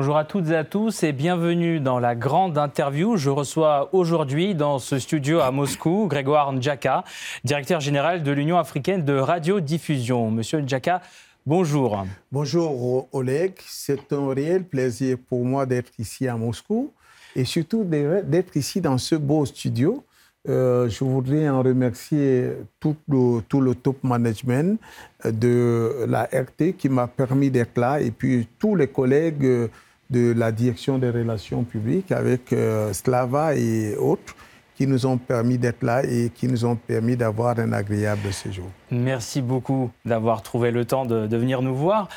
Bonjour à toutes et à tous et bienvenue dans la grande interview. Je reçois aujourd'hui dans ce studio à Moscou Grégoire Ndjaka, directeur général de l'Union africaine de radiodiffusion. Monsieur Ndjaka, bonjour. Bonjour Oleg, c'est un réel plaisir pour moi d'être ici à Moscou et surtout d'être ici dans ce beau studio. Euh, je voudrais en remercier tout le, tout le top management de la RT qui m'a permis d'être là et puis tous les collègues de la direction des relations publiques avec euh, Slava et autres qui nous ont permis d'être là et qui nous ont permis d'avoir un agréable séjour. Merci beaucoup d'avoir trouvé le temps de, venir nous voir.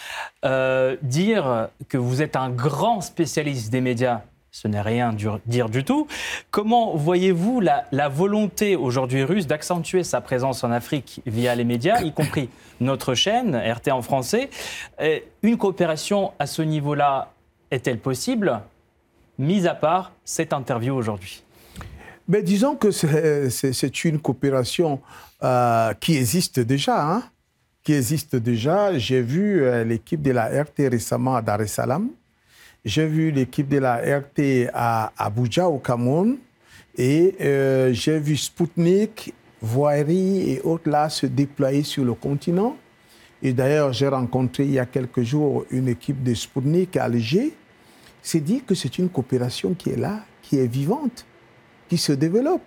Euh, dire que vous êtes un grand spécialiste des médias, ce n'est rien dire du tout. Comment voyez-vous la, la, volonté aujourd'hui russe d'accentuer sa présence en Afrique via les médias, y compris notre chaîne, RT en français? Une coopération à ce niveau-là est-elle possible, mis à part cette interview aujourd'hui? Mais disons que c'est une coopération euh, qui existe déjà. Hein, qui existe déjà. J'ai vu euh, l'équipe de la RT récemment à Dar es Salaam. J'ai vu l'équipe de la RT à Abuja, au Cameroun. Et euh, j'ai vu Sputnik, Voirie et autres là se déployer sur le continent. Et d'ailleurs, j'ai rencontré il y a quelques jours une équipe de Sputnik à Alger c'est dire que c'est une coopération qui est là, qui est vivante, qui se développe,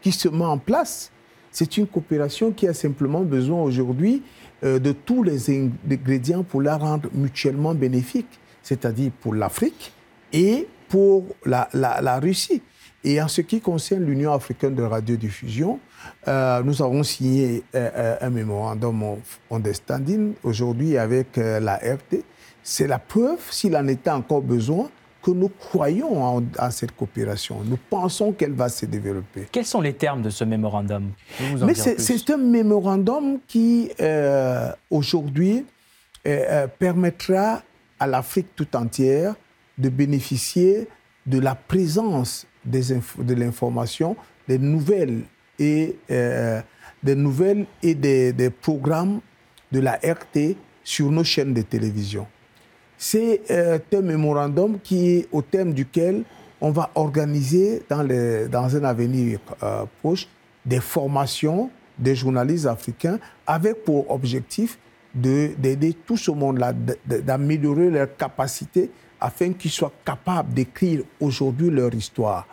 qui se met en place. C'est une coopération qui a simplement besoin aujourd'hui euh, de tous les ingrédients pour la rendre mutuellement bénéfique, c'est-à-dire pour l'Afrique et pour la, Russie. Et en ce qui concerne l'Union africaine de radiodiffusion, euh, nous avons signé euh, un mémorandum of understanding aujourd'hui avec la RT. C'est la preuve, s'il en était encore besoin, que nous croyons en, cette coopération. Nous pensons qu'elle va se développer. Quels sont les termes de ce mémorandum? Mais c'est un mémorandum qui, euh, aujourd'hui, euh, euh, permettra à l'Afrique tout entière de bénéficier de la présence des de l'information, des nouvelles et, des, nouvelles et des, des programmes de la RT sur nos chaînes de télévision. C'est euh, un mémorandum qui au thème duquel on va organiser dans, dans un avenir euh, proche des formations des journalistes africains avec pour objectif d'aider tout ce monde-là, d'améliorer leur capacité afin qu'ils soient capables d'écrire aujourd'hui leur histoire.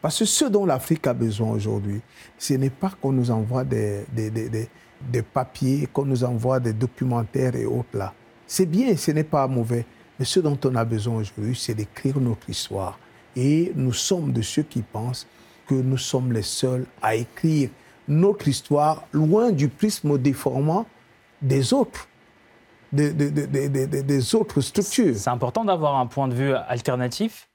Parce que ce dont l'Afrique a besoin aujourd'hui, ce n'est pas qu'on nous envoie des, des, des, des papiers, qu'on nous envoie des documentaires et autres là. C'est bien, ce n'est pas mauvais. Mais ce dont on a besoin aujourd'hui, c'est d'écrire notre histoire. Et nous sommes de ceux qui pensent que nous sommes les seuls à écrire notre histoire loin du prisme déformant des autres. Des, autres structures. C'est important d'avoir un point de vue alternatif.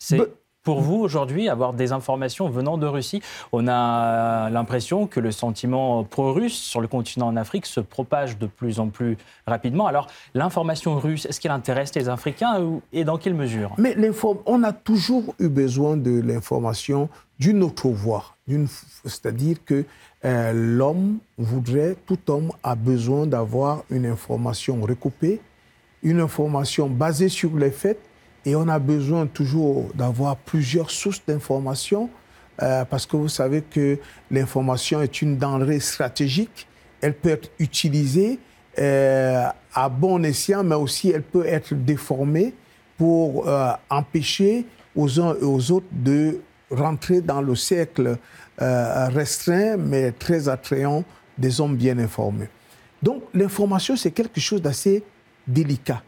C'est pour vous, aujourd'hui, avoir des informations venant de Russie, on a l'impression que le sentiment pro-russe sur le continent en Afrique se propage de plus en plus rapidement. Alors, l'information russe, est-ce qu'elle intéresse les Africains et dans quelle mesure? Mais on a toujours eu besoin de l'information d'une autre voie. C'est-à-dire que euh, l'homme voudrait, tout homme a besoin d'avoir une information recoupée, une information basée sur les faits et on a besoin toujours d'avoir plusieurs sources d'informations euh, parce que vous savez que l'information est une denrée stratégique. Elle peut être utilisée euh, à bon escient, mais aussi elle peut être déformée pour euh, empêcher aux uns et aux autres de rentrer dans le cercle restreint, mais très attrayant des hommes bien informés. Donc l'information, c'est quelque chose d'assez délicat.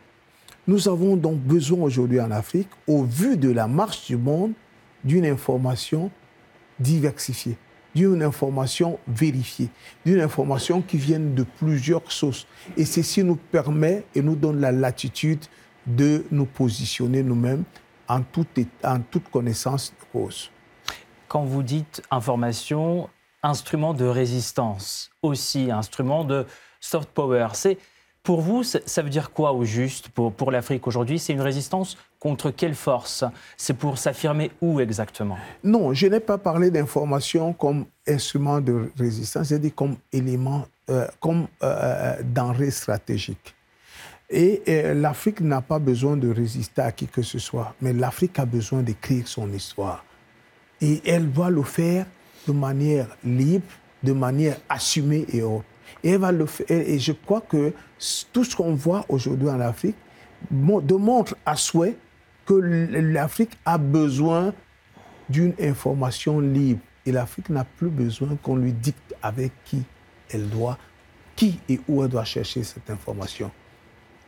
Nous avons donc besoin aujourd'hui en Afrique, au vu de la marche du monde, d'une information diversifiée, d'une information vérifiée, d'une information qui vienne de plusieurs sources. Et ceci nous permet et nous donne la latitude de nous positionner nous-mêmes en toute, connaissance de cause. Quand vous dites information, instrument de résistance, aussi instrument de soft power, c'est pour vous, ça veut dire quoi au juste pour, l'Afrique aujourd'hui? C'est une résistance contre quelle force? C'est pour s'affirmer où exactement? Non, je n'ai pas parlé d'information comme instrument de résistance, j'ai dit comme élément, euh, comme euh, euh, denrée stratégique. Et, l'Afrique n'a pas besoin de résister à qui que ce soit, mais l'Afrique a besoin d'écrire son histoire. Et elle doit le faire de manière libre, de manière assumée et autre. Et, elle va le faire, et je crois que tout ce qu'on voit aujourd'hui en Afrique démontre à souhait que l'Afrique a besoin d'une information libre. Et l'Afrique n'a plus besoin qu'on lui dicte avec qui elle doit, qui et où elle doit chercher cette information.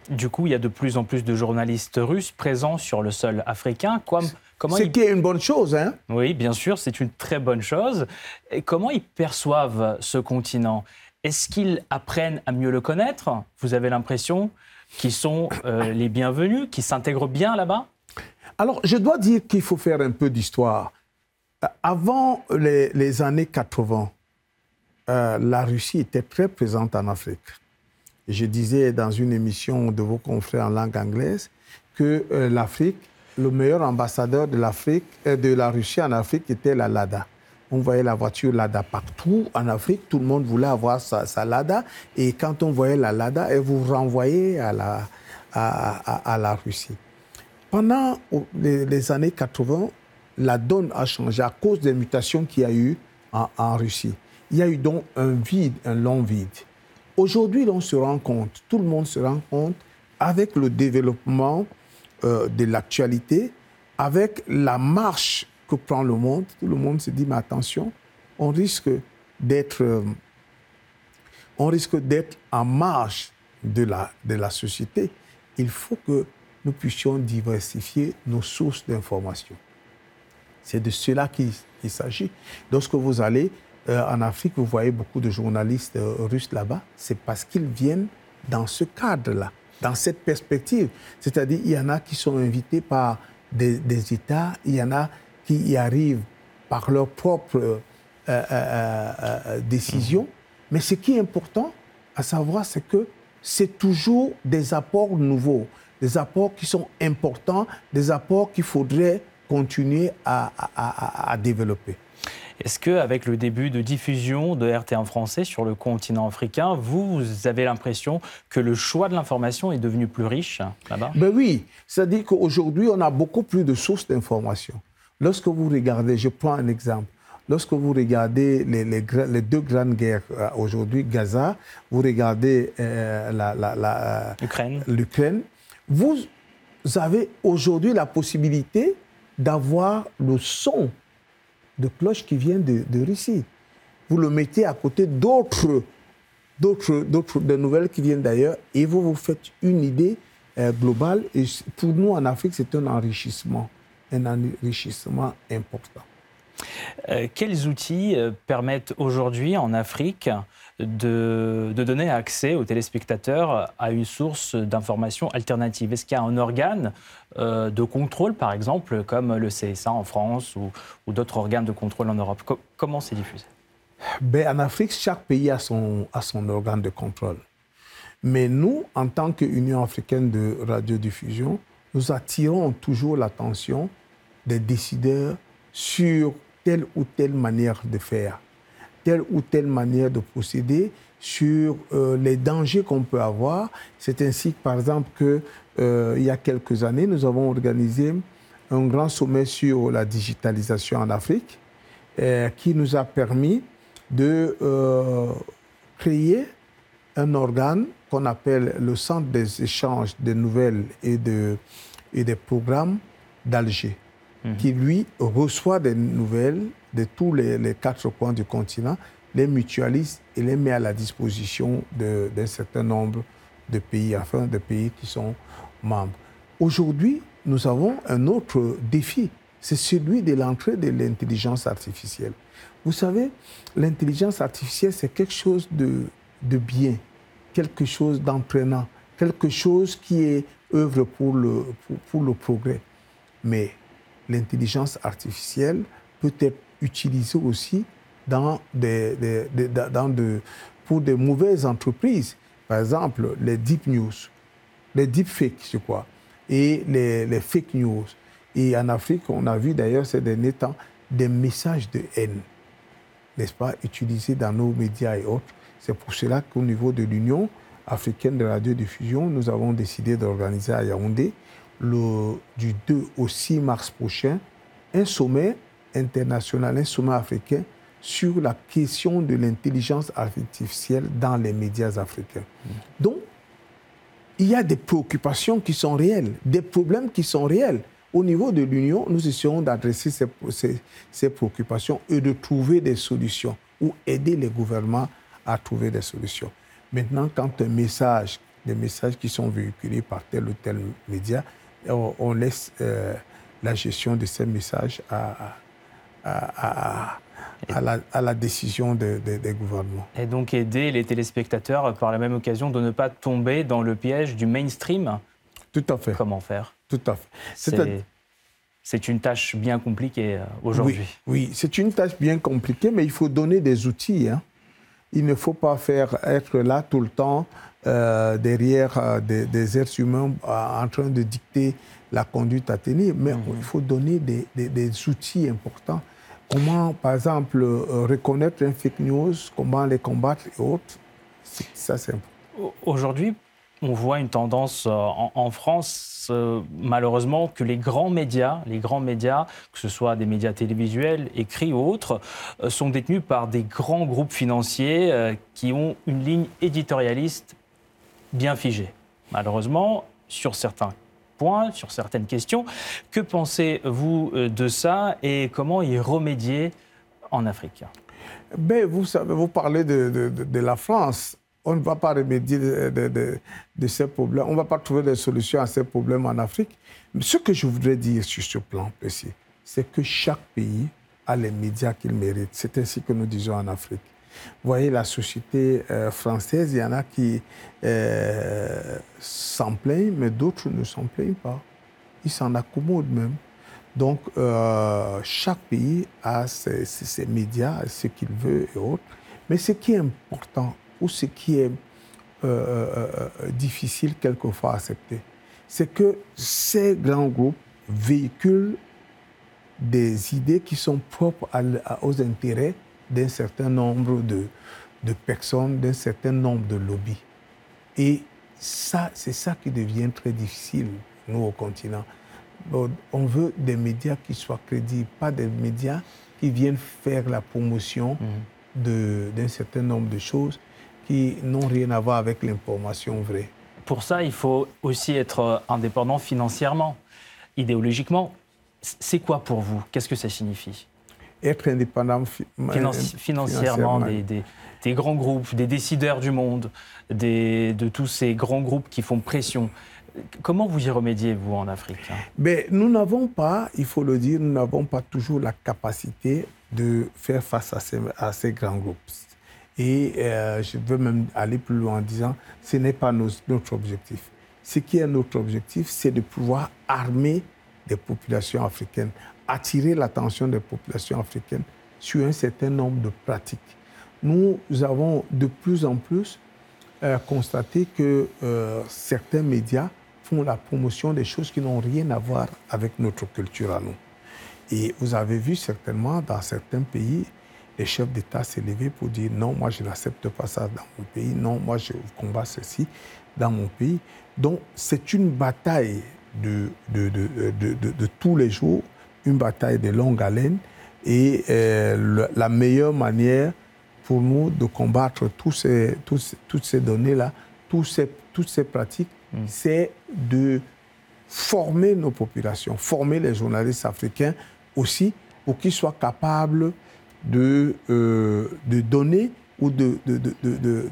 Du coup, il y a de plus en plus de journalistes russes présents sur le sol africain. comment Ce qui est une bonne chose, hein Oui, bien sûr, c'est une très bonne chose. Et comment ils perçoivent ce continent? Est-ce qu'ils apprennent à mieux le connaître? Vous avez l'impression qu'ils sont euh, les bienvenus, qu'ils s'intègrent bien là-bas? Alors, je dois dire qu'il faut faire un peu d'histoire. Euh, avant les, années 80, euh, la Russie était très présente en Afrique. Je disais dans une émission de vos confrères en langue anglaise que l'Afrique, le meilleur ambassadeur de l'Afrique, de la Russie en Afrique était la Lada. On voyait la voiture Lada partout en Afrique. Tout le monde voulait avoir sa, Lada. Et quand on voyait la Lada, elle vous renvoyait à la, à, la Russie. Pendant les, années 80, la donne a changé à cause des mutations qu'il y a eu en, Russie. Il y a eu donc un vide, un long vide. Aujourd'hui, on se rend compte, tout le monde se rend compte, avec le développement euh, de l'actualité, avec la marche que prend le monde, tout le monde se dit, mais attention, on risque d'être, euh, on risque d'être en marge de la, de la société. Il faut que nous puissions diversifier nos sources d'information. C'est de cela qu'il s'agit. Lorsque vous allez euh, en Afrique, vous voyez beaucoup de journalistes euh, russes là-bas, c'est parce qu'ils viennent dans ce cadre-là, dans cette perspective. C'est-à-dire, il y en a qui sont invités par des, États, il y en a qui y arrivent par leur propre euh, décision. Mais ce qui est important à savoir, c'est que c'est toujours des apports nouveaux, des apports qui sont importants, des apports qu'il faudrait continuer à, développer. Est-ce qu'avec le début de diffusion de RT1 français sur le continent africain, vous, avez l'impression que le choix de l'information est devenu plus riche là-bas? Ben Oui, c'est-à-dire qu'aujourd'hui, on a beaucoup plus de sources d'information. Lorsque vous regardez, je prends un exemple, lorsque vous regardez les, les, deux grandes guerres euh, aujourd'hui, Gaza, vous regardez euh, l'Ukraine, vous avez aujourd'hui la possibilité d'avoir le son de cloche qui vient de, Russie. Vous le mettez à côté d'autres, d'autres, d'autres de nouvelles qui viennent d'ailleurs et vous vous faites une idée euh, globale. Et pour nous, en Afrique, c'est un enrichissement, un enrichissement important. Euh, quels outils euh, permettent aujourd'hui en Afrique de, donner accès aux téléspectateurs à une source d'information alternative? Est-ce qu'il y a un organe euh, de contrôle, par exemple, comme le CSA en France ou, d'autres organes de contrôle en Europe? Comment c'est diffusé? Ben, En Afrique, chaque pays a son, a son organe de contrôle. Mais nous, en tant qu'Union africaine de radiodiffusion, nous attirons toujours l'attention des décideurs sur telle ou telle manière de faire telle ou telle manière de procéder, sur euh, les dangers qu'on peut avoir. C'est ainsi, par exemple, qu'il euh, y a quelques années, nous avons organisé un grand sommet sur la digitalisation en Afrique, euh, qui nous a permis de créer un organe qu'on appelle le Centre des échanges de nouvelles et, de, et des programmes d'Alger, mmh. qui lui reçoit des nouvelles de tous les, quatre coins du continent, les mutualise et les met à la disposition d'un certain nombre de pays, enfin de pays qui sont membres. Aujourd'hui, nous avons un autre défi, c'est celui de l'entrée de l'intelligence artificielle. Vous savez, l'intelligence artificielle, c'est quelque chose de, de bien, quelque chose d'entraînant, quelque chose qui est œuvre pour le, pour le progrès. Mais l'intelligence artificielle peut être utilisé aussi dans des, dans de, pour de mauvaises entreprises. Par exemple, les deep news, les deep fakes, je crois, et les, les fake news. Et en Afrique, on a vu d'ailleurs ces derniers temps des messages de haine, n'est-ce pas, utilisés dans nos médias et autres. C'est pour cela qu'au niveau de l'Union africaine de radiodiffusion, nous avons décidé d'organiser à Yaoundé, le, du 2 au 6 mars prochain, un sommet international, un sommet africain sur la question de l'intelligence artificielle dans les médias africains. Donc, il y a des préoccupations qui sont réelles, des problèmes qui sont réels. Au niveau de l'Union, nous essayons d'adresser ces, ces, ces, préoccupations et de trouver des solutions ou aider les gouvernements à trouver des solutions. Maintenant, quand un message, des messages qui sont véhiculés par tel ou tel média, on, on laisse euh, la gestion de ces messages à, à, à, à la, décision de, de, des gouvernements. Et donc aider les téléspectateurs par la même occasion de ne pas tomber dans le piège du mainstream Tout à fait. Comment faire? Tout à fait. C'est une tâche bien compliquée aujourd'hui. Oui, oui c'est une tâche bien compliquée, mais il faut donner des outils. Hein. Il ne faut pas faire être là tout le temps euh, derrière euh, des, des, êtres humains euh, en train de dicter la conduite à tenir, mais mmh. il faut donner des, des, des outils importants Comment, par exemple, reconnaître un fake news, comment les combattre et autres, ça c'est important. Aujourd'hui, on voit une tendance en, en France, euh, malheureusement, que les grands médias, les grands médias, que ce soit des médias télévisuels, écrits ou autres, euh, sont détenus par des grands groupes financiers euh, qui ont une ligne éditorialiste bien figée. Malheureusement, sur certains points, sur certaines questions. Que pensez-vous de ça et comment y remédier en Afrique? Ben, vous, savez, vous parlez de la France. On ne va pas remédier de, ces problèmes. On ne va pas trouver des solutions à ces problèmes en Afrique. Ce que je voudrais dire sur ce plan c'est que chaque pays a les médias qu'il mérite. C'est ainsi que nous disons en Afrique. Vous voyez, la société euh, française, il y en a qui euh, s'en plaignent, mais d'autres ne s'en plaignent pas. Ils s'en accommodent même. Donc, euh, chaque pays a ses, ses médias, ce qu'il veut et autres. Mais ce qui est important, ou ce qui est difficile quelquefois à accepter, c'est que ces grands groupes véhiculent des idées qui sont propres à, à, aux intérêts d'un certain nombre de, de personnes, d'un certain nombre de lobbies. Et ça, c'est ça qui devient très difficile, nous, au continent. On veut des médias qui soient crédibles, pas des médias qui viennent faire la promotion mmh. d'un certain nombre de choses qui n'ont rien à voir avec l'information vraie. Pour ça, il faut aussi être indépendant financièrement, idéologiquement. C'est quoi pour vous? Qu'est-ce que ça signifie? Être indépendant fi Financi financièrement, financièrement. Des, des, des, grands groupes, des décideurs du monde, des, de tous ces grands groupes qui font pression. Comment vous y remédiez, vous, en Afrique Mais Nous n'avons pas, il faut le dire, nous n'avons pas toujours la capacité de faire face à ces, à ces grands groupes. Et euh, je veux même aller plus loin en disant, ce n'est pas notre objectif. Ce qui est notre objectif, c'est de pouvoir armer des populations africaines, attirer l'attention des populations africaines sur un certain nombre de pratiques. Nous avons de plus en plus euh, constaté que euh, certains médias font la promotion des choses qui n'ont rien à voir avec notre culture à nous. Et vous avez vu certainement dans certains pays, les chefs d'État s'élever pour dire non, moi je n'accepte pas ça dans mon pays, non, moi je combats ceci dans mon pays. Donc c'est une bataille de, de, de, de, tous les jours une bataille de longue haleine et euh, le, la meilleure manière pour nous de combattre tous ces, tous, toutes ces données-là, tous ces, toutes ces pratiques, mmh. c'est de former nos populations, former les journalistes africains aussi pour qu'ils soient capables de, euh, de donner ou de, de, de, de,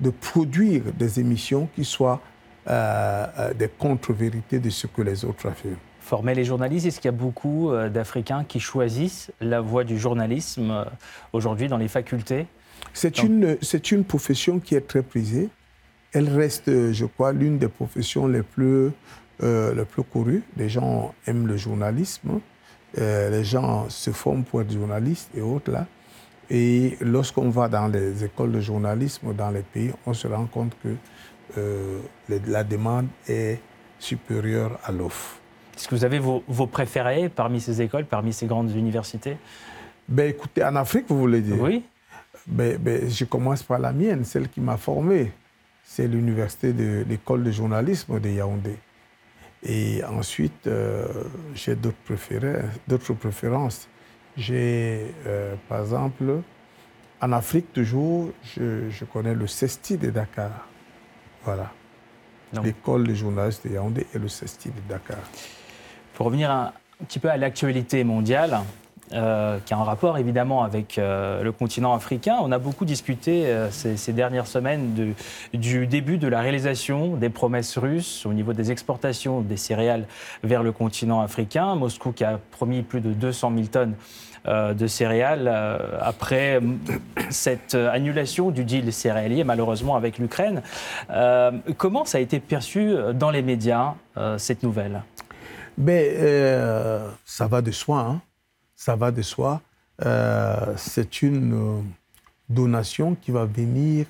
de produire des émissions qui soient euh, des contre-vérités de ce que les autres affirment former les journalistes Est-ce qu'il y a beaucoup euh, d'Africains qui choisissent la voie du journalisme euh, aujourd'hui dans les facultés? C'est une, une profession qui est très prisée. Elle reste, je crois, l'une des professions les plus, euh, les plus courues. Les gens aiment le journalisme. Euh, les gens se forment pour être journalistes et autres là. Et lorsqu'on va dans les écoles de journalisme dans les pays, on se rend compte que euh, la demande est supérieure à l'offre. Est-ce que vous avez vos, vos, préférés parmi ces écoles, parmi ces grandes universités? Ben, Écoutez, en Afrique, vous voulez dire? Oui. Ben, ben, je commence par la mienne, celle qui m'a formé. c'est l'université de l'école de journalisme de Yaoundé. Et ensuite, euh, j'ai d'autres préférences. J'ai, euh, par exemple, en Afrique toujours, je, connais le CESTI de Dakar. Voilà. L'école de journalistes de Yaoundé et le CESTI de Dakar. Pour revenir un petit peu à l'actualité mondiale, euh, qui a un rapport évidemment avec euh, le continent africain. On a beaucoup discuté euh, ces, dernières semaines du début de la réalisation des promesses russes au niveau des exportations des céréales vers le continent africain. Moscou qui a promis plus de 200 000 tonnes de céréales après cette annulation du deal céréalier, malheureusement avec l'Ukraine. comment ça a été perçu dans les médias, cette nouvelle? Ben, Ça va de soi. Hein ça va de soi. Euh, c'est une euh, donation qui va venir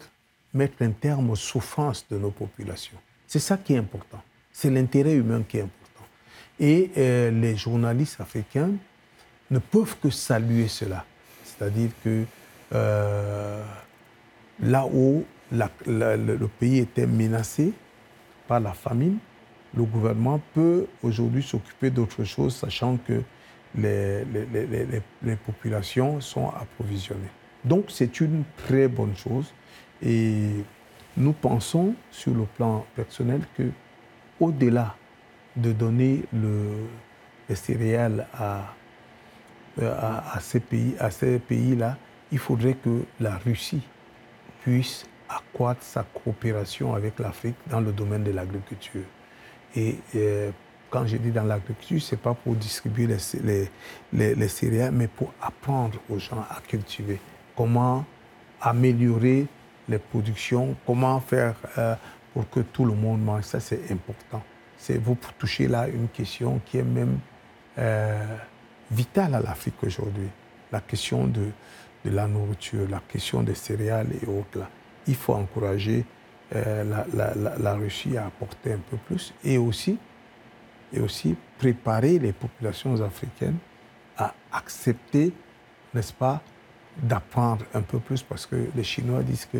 mettre un terme aux souffrances de nos populations. C'est ça qui est important. C'est l'intérêt humain qui est important. Et euh, les journalistes africains ne peuvent que saluer cela. C'est-à-dire que là où le pays était menacé par la famine, le gouvernement peut aujourd'hui s'occuper d'autre chose, sachant que les, les, populations sont approvisionnées. Donc c'est une très bonne chose et nous pensons sur le plan personnel que au-delà de donner le, les céréales à, à, ces pays, à ces pays-là, il faudrait que la Russie puisse accroître sa coopération avec l'Afrique dans le domaine de l'agriculture. Et, et quand je dis dans l'agriculture, ce n'est pas pour distribuer les, les, les, céréales, mais pour apprendre aux gens à cultiver. Comment améliorer les productions, comment faire euh, pour que tout le monde mange. Ça, c'est important. C'est vous touchez là une question qui est même euh, vitale à l'Afrique aujourd'hui. La question de, la nourriture, la question des céréales et autres. Il faut encourager euh, la, la, la Russie à apporter un peu plus et aussi et aussi préparer les populations africaines à accepter, n'est-ce pas, d'apprendre un peu plus parce que les Chinois disent que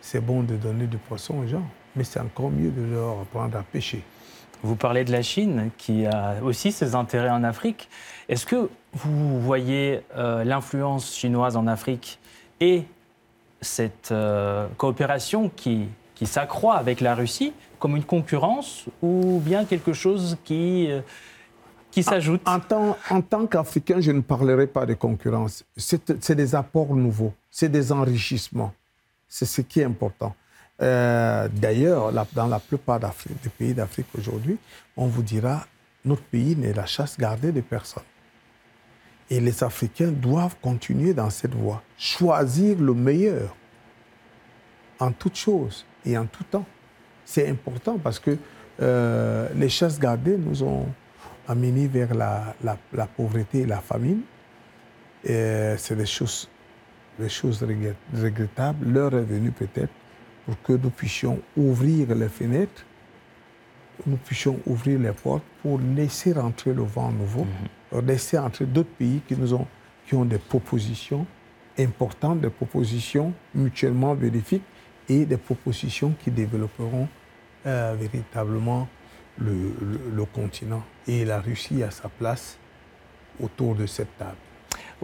c'est bon de donner du poisson aux gens, mais c'est encore mieux de leur apprendre à pêcher. Vous parlez de la Chine qui a aussi ses intérêts en Afrique. Est-ce que vous voyez euh, l'influence chinoise en Afrique et cette euh, coopération qui, qui s'accroît avec la Russie comme une concurrence ou bien quelque chose qui, euh, qui s'ajoute En, tant, en tant qu'Africain, je ne parlerai pas de concurrence. C'est des apports nouveaux, c'est des enrichissements. C'est ce qui est important. Euh, d'ailleurs, dans la plupart des pays d'Afrique aujourd'hui, on vous dira notre pays n'est la chasse gardée de personne. Et les Africains doivent continuer dans cette voie, choisir le meilleur en toutes choses et en tout temps c'est important parce que euh, les chasses gardées nous ont amenés vers la, pauvreté et la famine. c'est des choses, des choses regrettables. L'heure est venue peut-être pour que nous puissions ouvrir les fenêtres, nous puissions ouvrir les portes pour laisser rentrer le vent nouveau, mhm. laisser entrer d'autres pays qui, nous ont, qui ont des propositions importantes, des propositions mutuellement bénéfiques et des propositions qui développeront euh, véritablement le, continent. Et la Russie a sa place autour de cette table.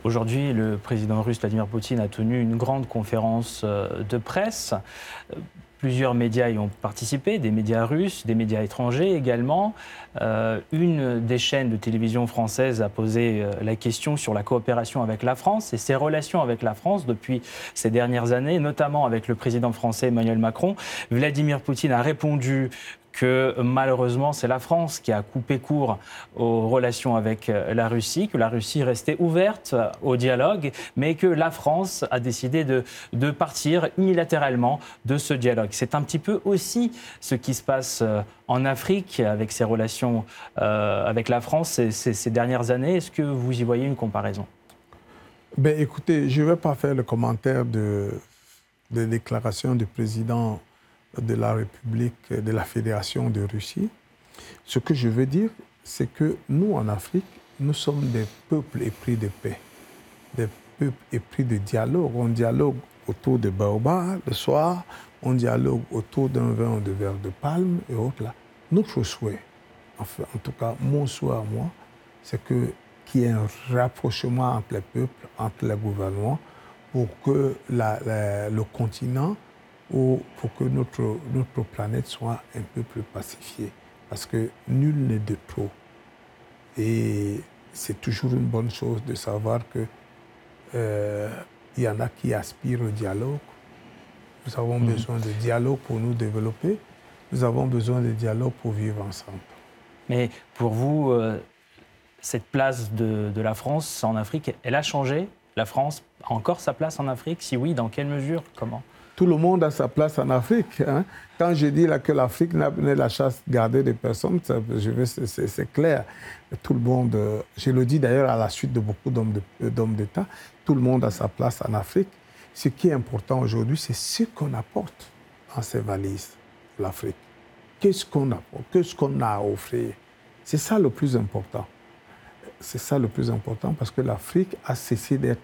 Aujourd'hui, le président russe Vladimir Poutine a tenu une grande conférence euh, de presse. Plusieurs médias y ont participé, des médias russes, des médias étrangers également. Euh, une des chaînes de télévision françaises a posé euh, la question sur la coopération avec la France et ses relations avec la France depuis ces dernières années, notamment avec le président français Emmanuel Macron. Vladimir Poutine a répondu que malheureusement c'est la France qui a coupé court aux relations avec euh, la Russie, que la Russie restait ouverte euh, au dialogue, mais que la France a décidé de, partir unilatéralement de ce dialogue. C'est un petit peu aussi ce qui se passe euh, en Afrique avec ses relations avec la France ces, dernières années. Est-ce que vous y voyez une comparaison? Ben, Écoutez, je ne vais pas faire le commentaire de, de déclaration du président de la République, de la Fédération de Russie. Ce que je veux dire, c'est que nous, en Afrique, nous sommes des peuples épris de paix, des peuples épris de dialogue. On dialogue autour de baobab le soir, on dialogue autour d'un vin ou de verre de palme et autres là. Notre souhait, en, en tout cas mon souhait à moi, c'est que qu'il y ait un rapprochement entre les peuples, entre les gouvernements, pour que le continent ou pour que notre, notre planète soit un peu plus pacifiée. Parce que nul n'est de trop. Et c'est toujours une bonne chose de savoir que euh, il y en a qui aspirent au dialogue. Nous avons mm. besoin de dialogue pour nous développer. Nous avons besoin de dialogue pour vivre ensemble. Mais pour vous, euh, cette place de, de, la France en Afrique, elle a changé? La France a encore sa place en Afrique? Si oui, dans quelle mesure? Comment? Tout le monde a sa place en Afrique. Hein. Quand je dis que l'Afrique n'a pas la chasse garder des personnes, c'est clair. Tout le monde, je le dis d'ailleurs à la suite de beaucoup d'hommes d'État, tout le monde a sa place en Afrique. Ce qui est important aujourd'hui, c'est ce qu'on apporte dans ces valises, l'Afrique. Qu'est-ce qu'on apporte? Qu'est-ce qu'on a à offrir? C'est ça le plus important. C'est ça le plus important parce que l'Afrique a cessé d'être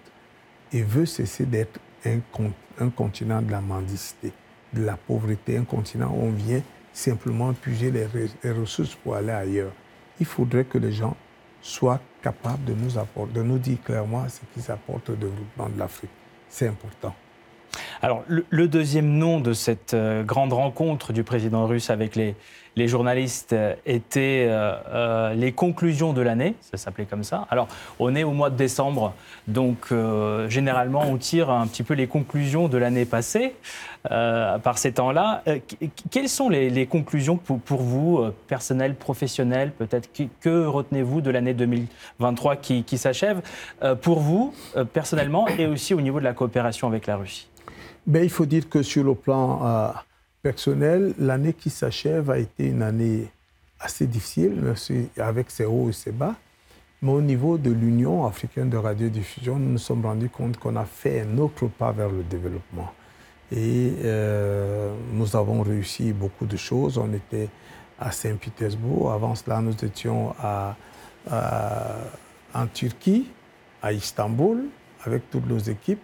et veut cesser d'être un, continent de la mendicité, de la pauvreté, un continent où on vient simplement puiser les, ressources pour aller ailleurs. Il faudrait que les gens soient capables de nous apporter, de nous dire clairement ce qu'ils apportent au développement de l'Afrique. C'est important. Alors, le, deuxième nom de cette euh, grande rencontre du président russe avec les, journalistes euh, était euh, les conclusions de l'année, ça s'appelait comme ça. Alors, on est au mois de décembre, donc généralement, on tire un petit peu les conclusions de l'année passée par ces temps-là. quelles sont les, conclusions pour, pour, vous, personnelles, professionnelles, peut-être? Que, retenez-vous de l'année 2023 qui, qui s'achève Pour vous, personnellement, et aussi au niveau de la coopération avec la Russie? Il faut dire que sur le plan euh, personnel, l'année qui s'achève a été une année assez difficile, avec ses hauts et ses bas. Mais au niveau de l'Union africaine de radiodiffusion, nous nous sommes rendus compte qu'on a fait un autre pas vers le développement. Et euh, nous avons réussi beaucoup de choses. On était à Saint-Pétersbourg. Avant cela, nous étions en Turquie, à Istanbul, avec toutes nos équipes.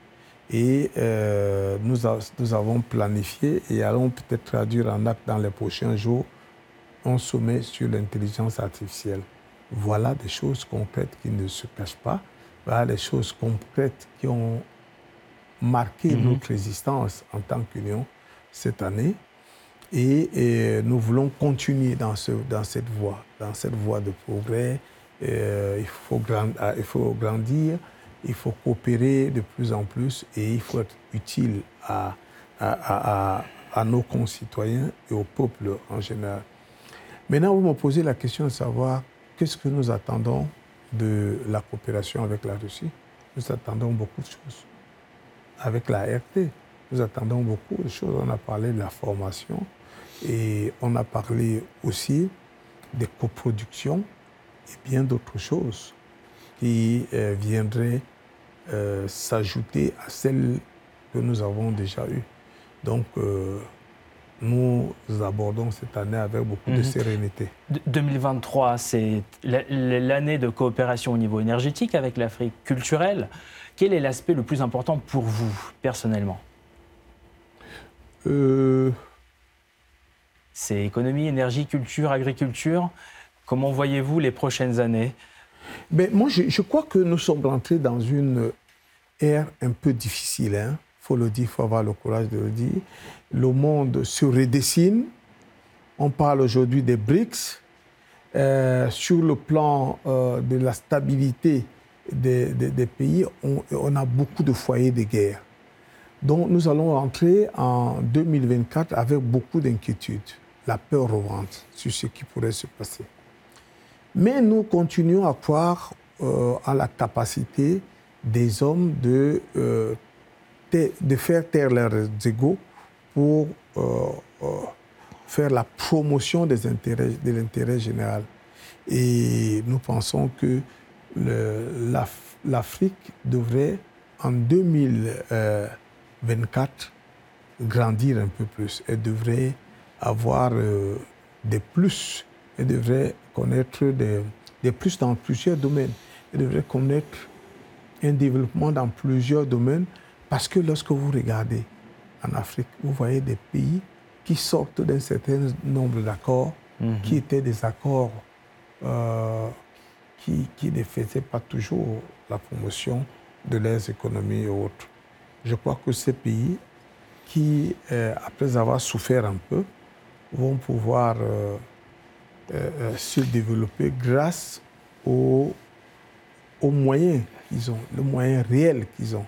Et euh, nous, nous, avons planifié et allons peut-être traduire en acte dans les prochains jours un sommet sur l'intelligence artificielle. Voilà des choses concrètes qui ne se cachent pas. Voilà des choses concrètes qui ont marqué mhm. notre résistance en tant qu'Union cette année. Et, nous voulons continuer dans, ce, dans cette voie, dans cette voie de progrès. Euh, il, faut il faut grandir il faut coopérer de plus en plus et il faut être utile à, nos concitoyens et au peuple en général. Maintenant, vous me posez la question de savoir qu'est-ce que nous attendons de la coopération avec la Russie. Nous attendons beaucoup de choses. Avec la RT, nous attendons beaucoup de choses. On a parlé de la formation et on a parlé aussi des coproductions et bien d'autres choses qui euh, viendraient euh, s'ajouter à celles que nous avons déjà eues. Donc, euh, nous abordons cette année avec beaucoup de mhm. sérénité. 2023, c'est l'année de coopération au niveau énergétique avec l'Afrique culturelle. Quel est l'aspect le plus important pour vous, personnellement? Euh... C'est économie, énergie, culture, agriculture. Comment voyez-vous les prochaines années? Mais moi, je, crois que nous sommes rentrés dans une ère un peu difficile. Il hein. faut le dire, il faut avoir le courage de le dire. Le monde se redessine. On parle aujourd'hui des BRICS. Euh, sur le plan euh, de la stabilité des, pays, on, on, a beaucoup de foyers de guerre. Donc nous allons entrer en 2024 avec beaucoup d'inquiétudes, la peur au ventre sur ce qui pourrait se passer. Mais nous continuons à croire euh, à la capacité des hommes de, euh, de faire taire leurs égaux pour euh, faire la promotion des intérêts, de l'intérêt général. Et nous pensons que l'Afrique devrait, en 2024, grandir un peu plus. Elle devrait avoir des plus. Elle devrait connaître des, plus dans plusieurs domaines. Elle devrait connaître un développement dans plusieurs domaines parce que lorsque vous regardez en Afrique, vous voyez des pays qui sortent d'un certain nombre d'accords, Mhm. qui étaient des accords euh, qui, qui ne faisaient pas toujours la promotion de leurs économies et autres. Je crois que ces pays qui, euh, après avoir souffert un peu, vont pouvoir euh, euh, euh, se développer grâce aux, aux moyens qu'ils ont, les moyens réels qu'ils ont.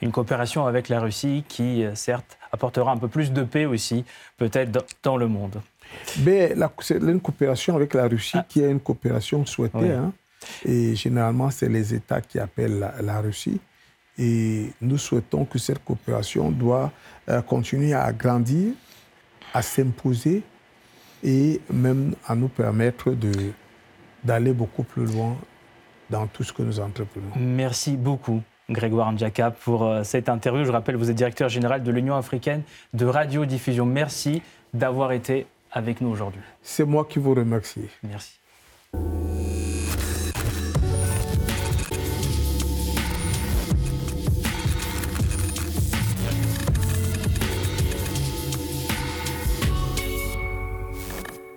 Une coopération avec la Russie qui, euh, certes, apportera un peu plus de paix aussi, peut-être dans- le monde. Mais c'est une coopération avec la Russie Ah. qui est une coopération souhaitée. Oui. hein. Et généralement, c'est les États qui appellent la, la Russie. Et nous souhaitons que cette coopération doit euh, continuer à grandir, à s'imposer et même à nous permettre d'aller beaucoup plus loin dans tout ce que nous entreprenons. Merci beaucoup, Grégoire Ndjaka, pour euh, cette interview. Je rappelle, vous êtes directeur général de l'Union africaine de radiodiffusion. Merci d'avoir été avec nous aujourd'hui. C'est moi qui vous remercie. Merci.